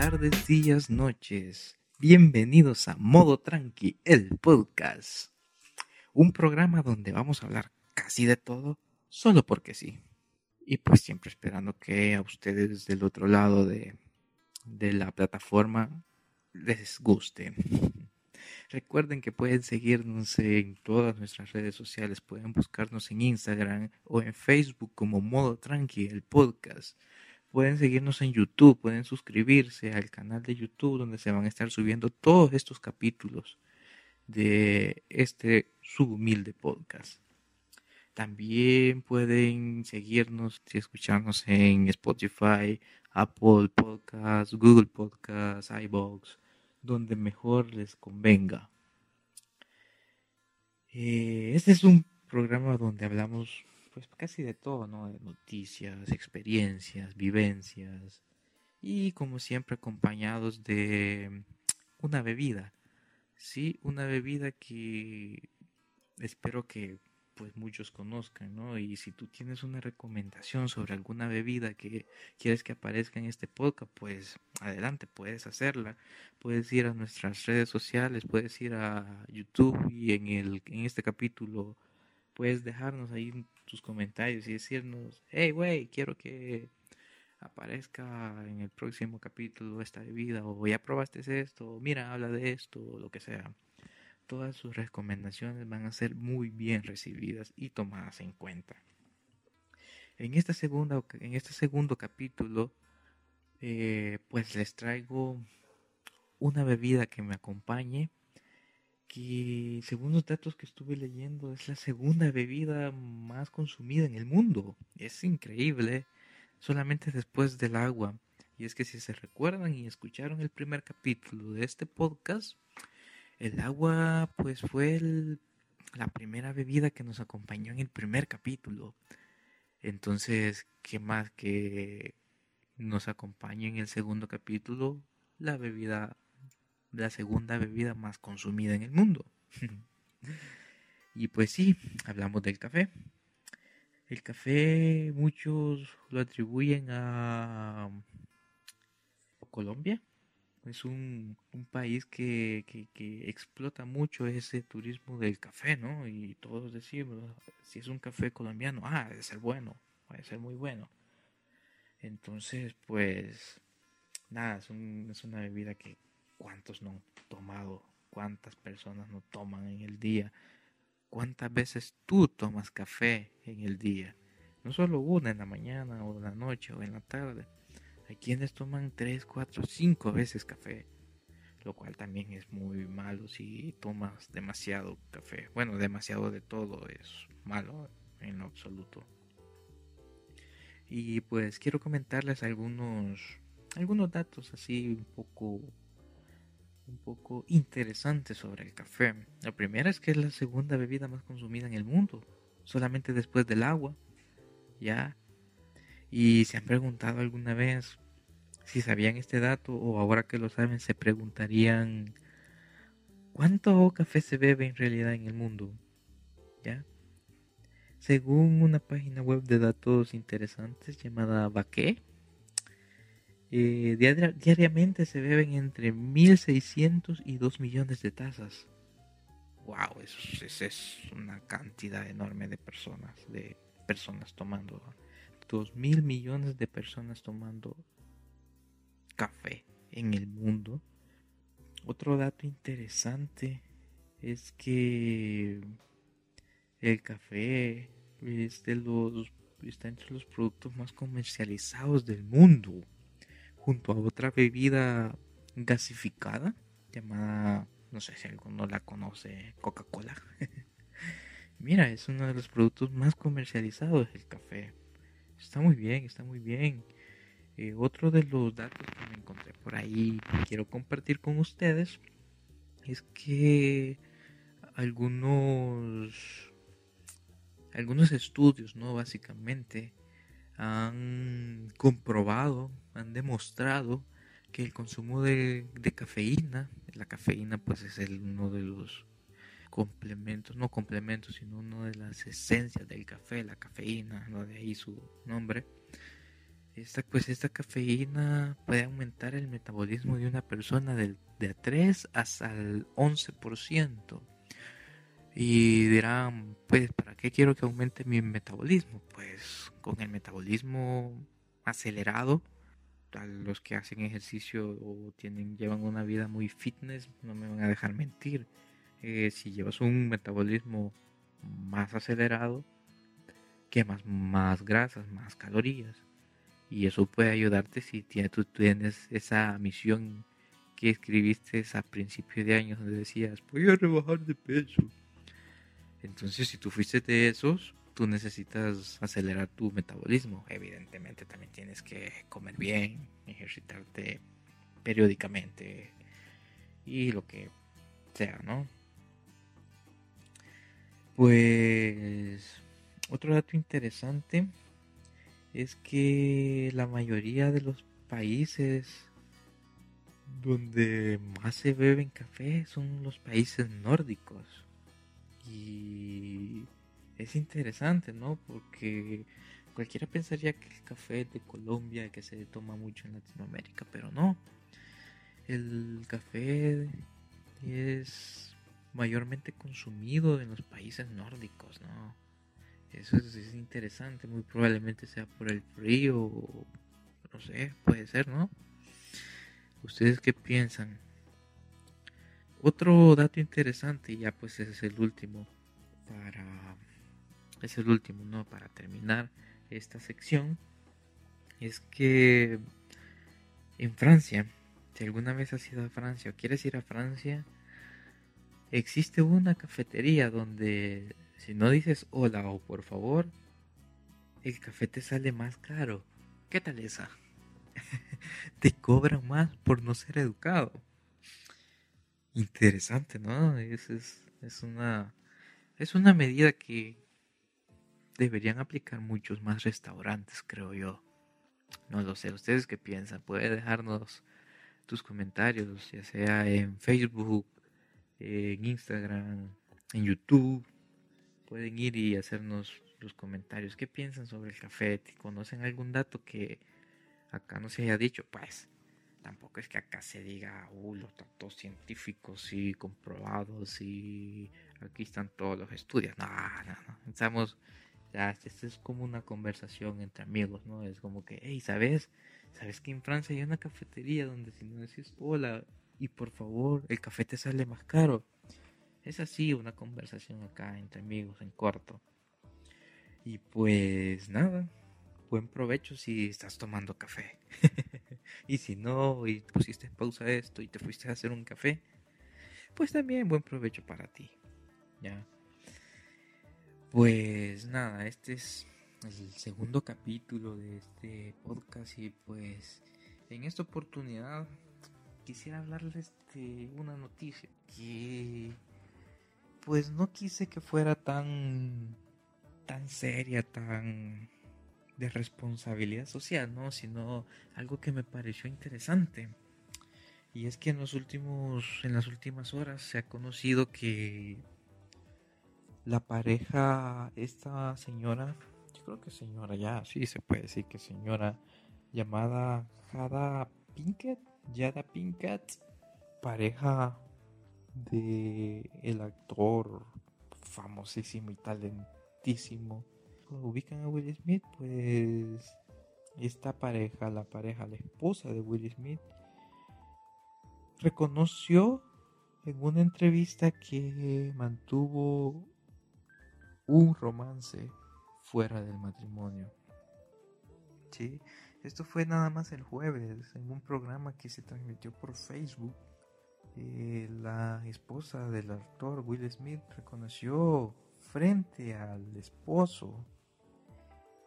tardes, días, noches. Bienvenidos a Modo Tranqui, el podcast. Un programa donde vamos a hablar casi de todo, solo porque sí. Y pues siempre esperando que a ustedes del otro lado de, de la plataforma les guste. Recuerden que pueden seguirnos en todas nuestras redes sociales, pueden buscarnos en Instagram o en Facebook como Modo Tranqui, el podcast. Pueden seguirnos en YouTube, pueden suscribirse al canal de YouTube donde se van a estar subiendo todos estos capítulos de este subhumilde podcast. También pueden seguirnos y escucharnos en Spotify, Apple Podcasts, Google Podcasts, iBox, donde mejor les convenga. Eh, este es un programa donde hablamos pues casi de todo, ¿no? Noticias, experiencias, vivencias y como siempre acompañados de una bebida. Sí, una bebida que espero que pues muchos conozcan, ¿no? Y si tú tienes una recomendación sobre alguna bebida que quieres que aparezca en este podcast, pues adelante, puedes hacerla. Puedes ir a nuestras redes sociales, puedes ir a YouTube y en el en este capítulo puedes dejarnos ahí tus comentarios y decirnos, hey, güey, quiero que aparezca en el próximo capítulo esta bebida, o ya probaste esto, mira, habla de esto, lo que sea. Todas sus recomendaciones van a ser muy bien recibidas y tomadas en cuenta. En, esta segunda, en este segundo capítulo, eh, pues les traigo una bebida que me acompañe que según los datos que estuve leyendo es la segunda bebida más consumida en el mundo. Es increíble, solamente después del agua. Y es que si se recuerdan y escucharon el primer capítulo de este podcast, el agua pues fue la primera bebida que nos acompañó en el primer capítulo. Entonces, ¿qué más que nos acompañe en el segundo capítulo? La bebida la segunda bebida más consumida en el mundo. y pues sí, hablamos del café. El café muchos lo atribuyen a Colombia. Es un, país que, explota mucho ese turismo del café, ¿no? Y todos decimos, si es un café colombiano, ah, debe ser bueno, debe ser muy bueno. Entonces, pues, nada, es, es una bebida que ¿Cuántos no han tomado? ¿Cuántas personas no toman en el día? ¿Cuántas veces tú tomas café en el día? No solo una en la mañana o en la noche o en la tarde. Hay quienes toman tres, cuatro, cinco veces café. Lo cual también es muy malo si tomas demasiado café. Bueno, demasiado de todo es malo en lo absoluto. Y pues quiero comentarles algunos algunos datos así un poco un poco interesante sobre el café. La primera es que es la segunda bebida más consumida en el mundo, solamente después del agua. ¿Ya? Y se han preguntado alguna vez si sabían este dato o ahora que lo saben se preguntarían ¿cuánto café se bebe en realidad en el mundo? ¿Ya? Según una página web de datos interesantes llamada Baque, eh, diariamente se beben entre 1.600 y 2 millones de tazas. ¡Wow! Eso, es una cantidad enorme de personas, de personas tomando. 2 mil millones de personas tomando café en el mundo. Otro dato interesante es que el café es de los está entre los productos más comercializados del mundo junto a otra bebida gasificada llamada, no sé si alguno la conoce, Coca-Cola. Mira, es uno de los productos más comercializados el café. Está muy bien, está muy bien. Eh, otro de los datos que me encontré por ahí que quiero compartir con ustedes es que algunos algunos estudios, ¿no? Básicamente han comprobado, han demostrado que el consumo de, cafeína, la cafeína pues es el, uno de los complementos, no complementos, sino una de las esencias del café, la cafeína, ¿no? de ahí su nombre, esta, pues esta cafeína puede aumentar el metabolismo de una persona del, de 3 hasta el 11%. Y dirán, pues, ¿para qué quiero que aumente mi metabolismo? Pues con el metabolismo acelerado, los que hacen ejercicio o tienen, llevan una vida muy fitness, no me van a dejar mentir. Eh, si llevas un metabolismo más acelerado, quemas más grasas, más calorías. Y eso puede ayudarte si tú tienes esa misión que escribiste a principios de años donde decías, voy a rebajar de peso. Entonces, si tú fuiste de esos, tú necesitas acelerar tu metabolismo. Evidentemente, también tienes que comer bien, ejercitarte periódicamente y lo que sea, ¿no? Pues otro dato interesante es que la mayoría de los países donde más se beben café son los países nórdicos. Y es interesante, ¿no? Porque cualquiera pensaría que el café de Colombia que se toma mucho en Latinoamérica, pero no. El café es mayormente consumido en los países nórdicos, ¿no? Eso es, interesante, muy probablemente sea por el frío, no sé, puede ser, ¿no? ¿Ustedes qué piensan? Otro dato interesante, y ya pues ese es el último para es el último, ¿no? Para terminar esta sección es que en Francia, si alguna vez has ido a Francia o quieres ir a Francia, existe una cafetería donde si no dices hola o por favor, el café te sale más caro. ¿Qué tal esa? te cobran más por no ser educado. Interesante, ¿no? Es, es, es, una, es una medida que deberían aplicar muchos más restaurantes, creo yo. No lo sé, ¿ustedes qué piensan? Puede dejarnos tus comentarios, ya sea en Facebook, en Instagram, en YouTube. Pueden ir y hacernos los comentarios. ¿Qué piensan sobre el café? ¿Conocen algún dato que acá no se haya dicho? Pues tampoco es que acá se diga, uh, los datos científicos y comprobados y aquí están todos los estudios. No, no, no. Estamos, ya, esto es como una conversación entre amigos, ¿no? Es como que, hey, ¿sabes? ¿Sabes que en Francia hay una cafetería donde si no decís hola y por favor el café te sale más caro. Es así una conversación acá entre amigos en corto. Y pues nada, buen provecho si estás tomando café. y si no, y pusiste en pausa esto y te fuiste a hacer un café, pues también buen provecho para ti. Ya. Pues nada, este es el segundo capítulo de este podcast y pues en esta oportunidad quisiera hablarles de una noticia que pues no quise que fuera tan tan seria, tan de responsabilidad social, ¿no? Sino algo que me pareció interesante. Y es que en los últimos en las últimas horas se ha conocido que la pareja esta señora, yo creo que señora ya, sí se puede decir que señora llamada Jada Pinkett Yada Pinkett, pareja de el actor famosísimo y talentísimo. Ubican a Will Smith, pues esta pareja, la pareja, la esposa de Will Smith, reconoció en una entrevista que mantuvo un romance fuera del matrimonio. ¿Sí? Esto fue nada más el jueves en un programa que se transmitió por Facebook. Eh, la esposa del actor Will Smith reconoció frente al esposo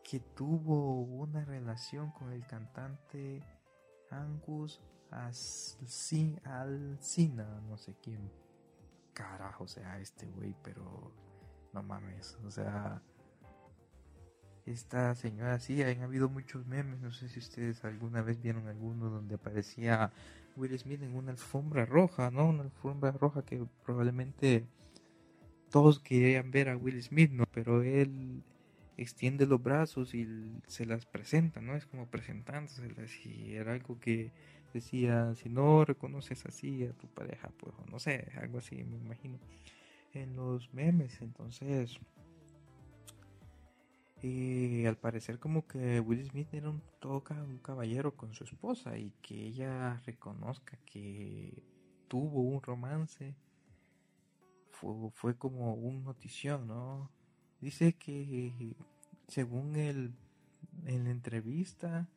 que tuvo una relación con el cantante Angus Alcina, no sé quién carajo sea este güey, pero no mames, o sea, esta señora sí, han habido muchos memes, no sé si ustedes alguna vez vieron alguno donde aparecía Will Smith en una alfombra roja, ¿no? Una alfombra roja que probablemente todos querían ver a Will Smith, ¿no? Pero él extiende los brazos y se las presenta, ¿no? Es como presentándoselas y era algo que decía, si no reconoces así a tu pareja, pues no sé, algo así me imagino en los memes, entonces y al parecer como que Will Smith era un, toca un caballero con su esposa y que ella reconozca que tuvo un romance fue, fue como un notición, ¿no? Dice que según el, en la entrevista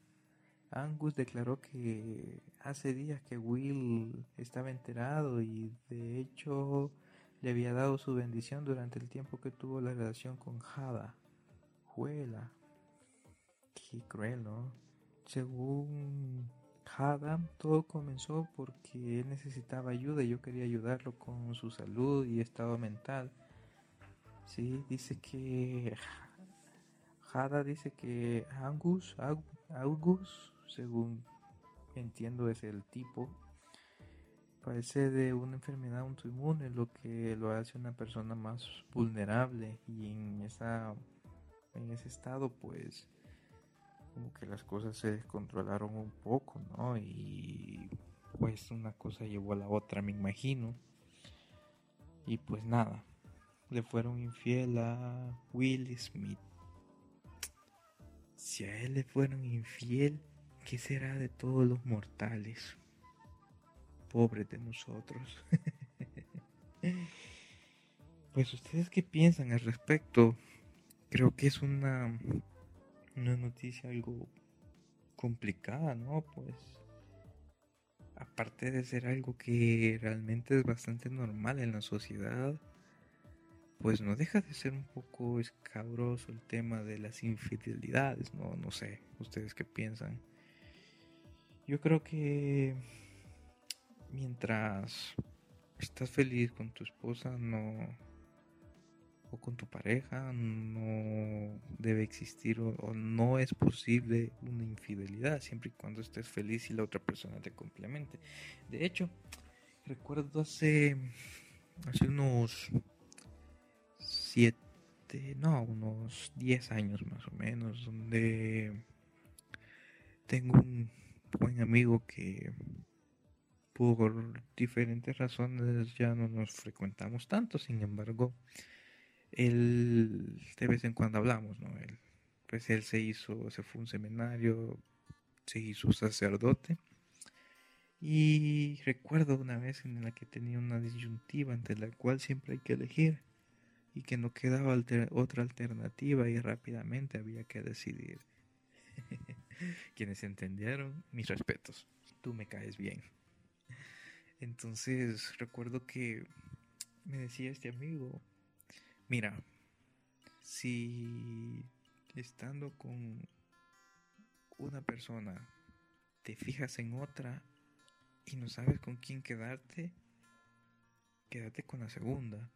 Angus declaró que hace días que Will estaba enterado y de hecho le había dado su bendición durante el tiempo que tuvo la relación con Hada. Juela. Qué cruel, ¿no? Según Hada, todo comenzó porque él necesitaba ayuda y yo quería ayudarlo con su salud y estado mental. Sí, dice que Hada dice que Angus, Angus, según entiendo es el tipo, padece de una enfermedad autoinmune, lo que lo hace una persona más vulnerable y en esa en ese estado, pues como que las cosas se descontrolaron un poco, ¿no? Y pues una cosa llevó a la otra, me imagino. Y pues nada, le fueron infiel a Will Smith. Si a él le fueron infiel, ¿qué será de todos los mortales? Pobres de nosotros. pues ustedes qué piensan al respecto? creo que es una, una noticia algo complicada, ¿no? Pues aparte de ser algo que realmente es bastante normal en la sociedad, pues no deja de ser un poco escabroso el tema de las infidelidades, ¿no? No sé, ustedes qué piensan. Yo creo que mientras estás feliz con tu esposa, no, o con tu pareja no debe existir o, no es posible una infidelidad siempre y cuando estés feliz y la otra persona te complemente. De hecho, recuerdo hace, hace unos siete, no, unos diez años más o menos, donde tengo un buen amigo que por diferentes razones ya no nos frecuentamos tanto, sin embargo, él de vez en cuando hablamos, ¿no? Él, pues él se hizo, se fue a un seminario, se hizo sacerdote. Y recuerdo una vez en la que tenía una disyuntiva entre la cual siempre hay que elegir y que no quedaba otra alternativa y rápidamente había que decidir. Quienes entendieron, mis respetos. Tú me caes bien. Entonces recuerdo que me decía este amigo, Mira, si estando con una persona te fijas en otra y no sabes con quién quedarte, quédate con la segunda.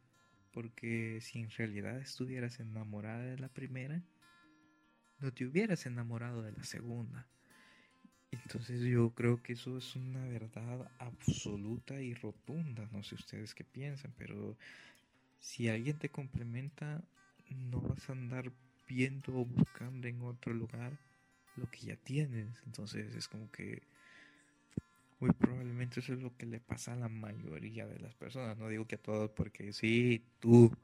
Porque si en realidad estuvieras enamorada de la primera, no te hubieras enamorado de la segunda. Entonces yo creo que eso es una verdad absoluta y rotunda. No sé ustedes qué piensan, pero si alguien te complementa, no vas a andar viendo o buscando en otro lugar lo que ya tienes. Entonces es como que muy probablemente eso es lo que le pasa a la mayoría de las personas. No digo que a todos, porque sí, tú,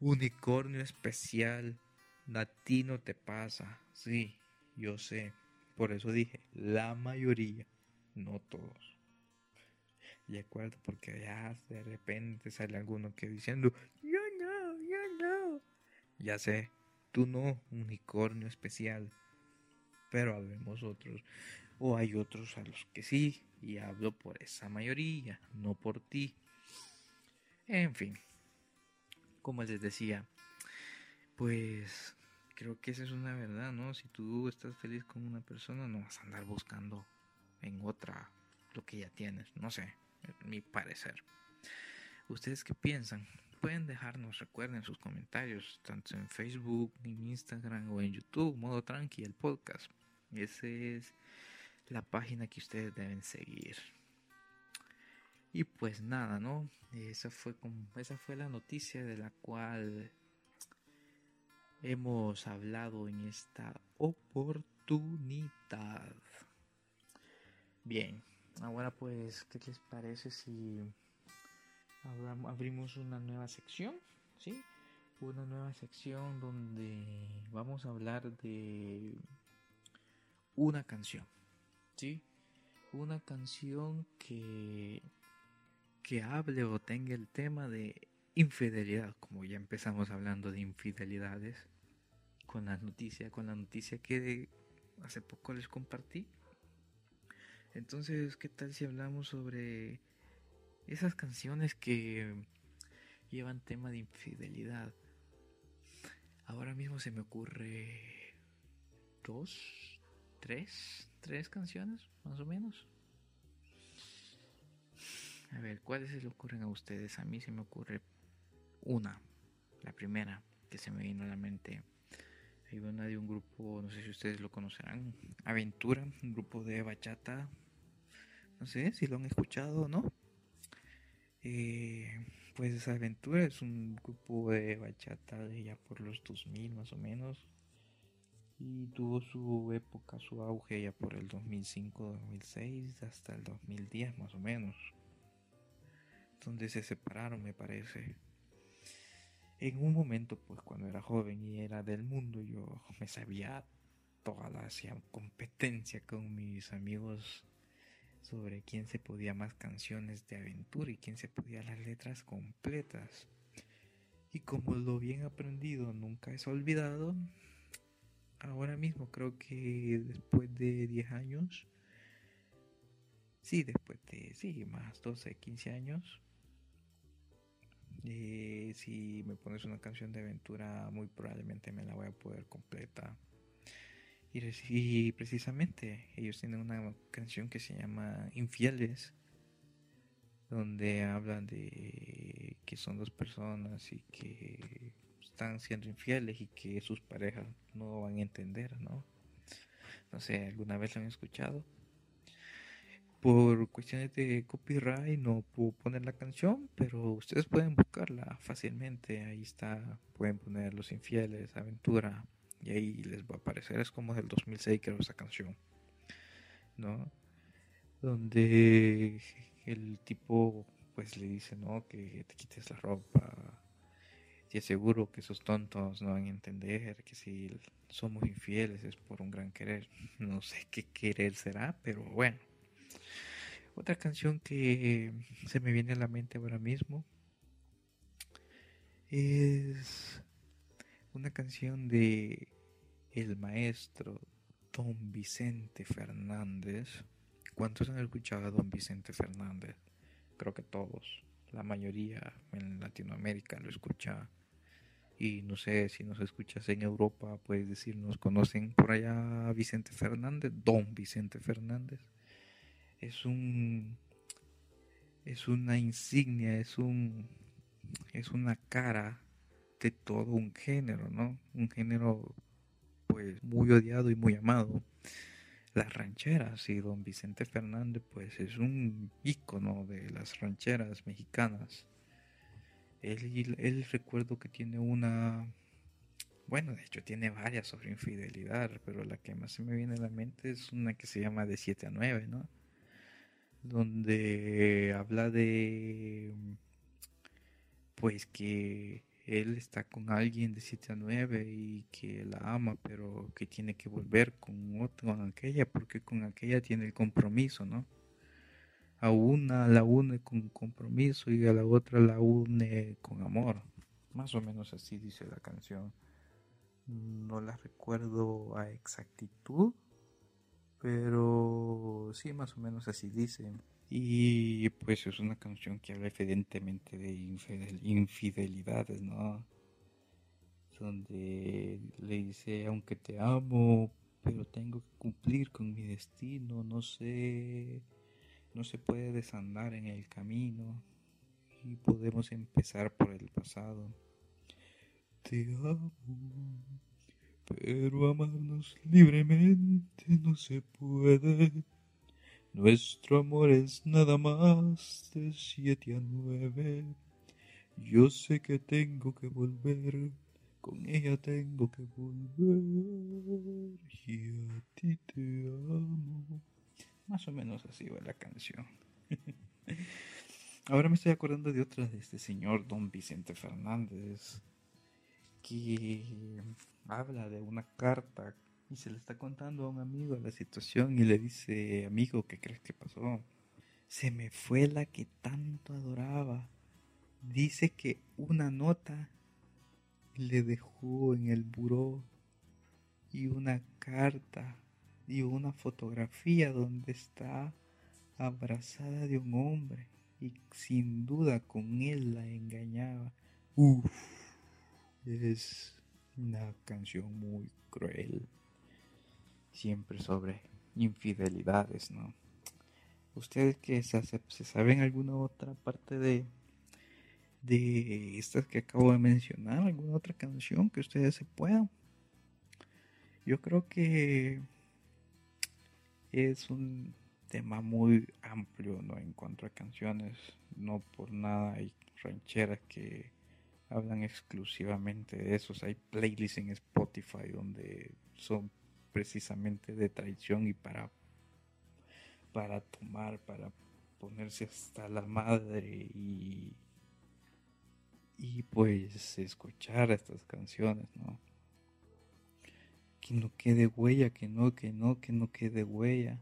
unicornio especial, latino te pasa. Sí, yo sé. Por eso dije, la mayoría, no todos. Y acuerdo, porque ya de repente sale alguno que diciendo, yo no, yo no. Ya sé, tú no, unicornio especial. Pero habemos otros. O hay otros a los que sí. Y hablo por esa mayoría, no por ti. En fin, como les decía, pues creo que esa es una verdad, ¿no? Si tú estás feliz con una persona, no vas a andar buscando en otra lo que ya tienes, no sé mi parecer. ¿Ustedes qué piensan? Pueden dejarnos, recuerden sus comentarios, tanto en Facebook, en Instagram o en YouTube, modo tranqui, el podcast. Esa es la página que ustedes deben seguir. Y pues nada, ¿no? Esa fue, como, esa fue la noticia de la cual hemos hablado en esta oportunidad. Bien, ahora pues, ¿qué les parece si abrimos una nueva sección? ¿Sí? Una nueva sección donde vamos a hablar de una canción, ¿sí? Una canción que, que hable o tenga el tema de infidelidad, como ya empezamos hablando de infidelidades con la noticia, con la noticia que hace poco les compartí entonces, ¿qué tal si hablamos sobre esas canciones que llevan tema de infidelidad? Ahora mismo se me ocurre dos, tres, tres canciones, más o menos. A ver, ¿cuáles se le ocurren a ustedes? A mí se me ocurre una, la primera que se me vino a la mente. Hay una de un grupo, no sé si ustedes lo conocerán, Aventura, un grupo de bachata no sé si lo han escuchado o no. Eh, pues aventura es un grupo de bachata de ya por los 2000 más o menos. Y tuvo su época, su auge ya por el 2005-2006 hasta el 2010 más o menos. Donde se separaron me parece. En un momento pues cuando era joven y era del mundo yo me sabía toda la competencia con mis amigos sobre quién se podía más canciones de aventura y quién se podía las letras completas. Y como lo bien aprendido nunca es olvidado, ahora mismo creo que después de 10 años, sí, después de, sí, más 12, 15 años, eh, si me pones una canción de aventura, muy probablemente me la voy a poder completa. Y, precisamente ellos tienen una canción que se llama Infieles, donde hablan de que son dos personas y que están siendo infieles y que sus parejas no van a entender, ¿no? No sé, ¿alguna vez lo han escuchado? Por cuestiones de copyright no puedo poner la canción, pero ustedes pueden buscarla fácilmente. Ahí está, pueden poner Los Infieles, Aventura, y ahí les va a aparecer. Es como del 2006 creo esa canción, ¿no? Donde el tipo pues le dice, ¿no? Que te quites la ropa. Y aseguro que esos tontos no van a entender que si somos infieles es por un gran querer. No sé qué querer será, pero bueno. Otra canción que se me viene a la mente ahora mismo es una canción de el maestro Don Vicente Fernández. ¿Cuántos han escuchado a Don Vicente Fernández? Creo que todos, la mayoría en Latinoamérica lo escucha. Y no sé si nos escuchas en Europa, puedes decirnos, ¿conocen por allá Vicente Fernández? Don Vicente Fernández. Es un es una insignia, es un es una cara de todo un género, ¿no? Un género pues muy odiado y muy amado. Las rancheras y don Vicente Fernández pues es un ícono de las rancheras mexicanas. Él, recuerdo que tiene una, bueno de hecho tiene varias sobre infidelidad, pero la que más se me viene a la mente es una que se llama de 7 a 9, ¿no? Donde habla de pues que él está con alguien de 7 a 9 y que la ama, pero que tiene que volver con otro, con aquella, porque con aquella tiene el compromiso, ¿no? A una la une con compromiso y a la otra la une con amor. Más o menos así dice la canción. No la recuerdo a exactitud, pero sí, más o menos así dice. Y pues es una canción que habla evidentemente de infidelidades, ¿no? Donde le dice, aunque te amo, pero tengo que cumplir con mi destino, no sé, no se puede desandar en el camino y podemos empezar por el pasado. Te amo, pero amarnos libremente no se puede. Nuestro amor es nada más de siete a nueve. Yo sé que tengo que volver Con ella tengo que volver y a ti te amo. Más o menos así va la canción. Ahora me estoy acordando de otra de este señor Don Vicente Fernández que habla de una carta y se le está contando a un amigo la situación y le dice, amigo, ¿qué crees que pasó? Se me fue la que tanto adoraba. Dice que una nota le dejó en el buró y una carta y una fotografía donde está abrazada de un hombre y sin duda con él la engañaba. Uf, es una canción muy cruel. Siempre sobre infidelidades, ¿no? ¿Ustedes que se, se saben alguna otra parte de, de estas que acabo de mencionar? ¿Alguna otra canción que ustedes se puedan? Yo creo que es un tema muy amplio ¿no? en cuanto a canciones. No por nada hay rancheras que hablan exclusivamente de esos. Hay playlists en Spotify donde son precisamente de traición y para, para tomar, para ponerse hasta la madre y, y pues escuchar estas canciones, ¿no? Que no quede huella, que no, que no, que no quede huella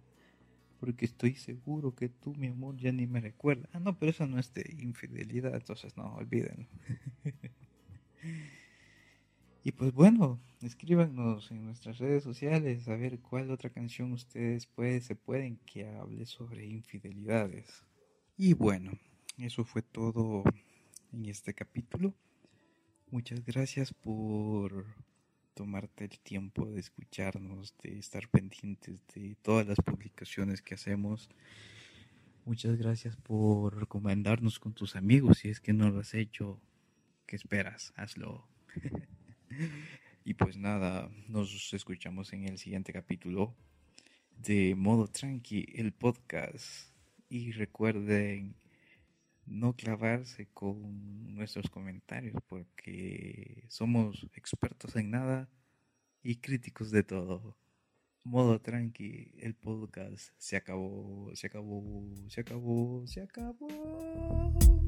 porque estoy seguro que tú, mi amor, ya ni me recuerdas. Ah, no, pero eso no es de infidelidad, entonces no, olviden. y pues bueno, escríbanos en nuestras redes sociales a ver cuál otra canción ustedes se pueden que hable sobre infidelidades. Y bueno, eso fue todo en este capítulo. Muchas gracias por tomarte el tiempo de escucharnos, de estar pendientes de todas las publicaciones que hacemos. Muchas gracias por recomendarnos con tus amigos. Si es que no lo has hecho, ¿qué esperas? Hazlo. y pues nada, nos escuchamos en el siguiente capítulo de Modo Tranqui, el podcast. Y recuerden no clavarse con nuestros comentarios porque somos expertos en nada y críticos de todo. Modo tranqui, el podcast se acabó, se acabó, se acabó, se acabó.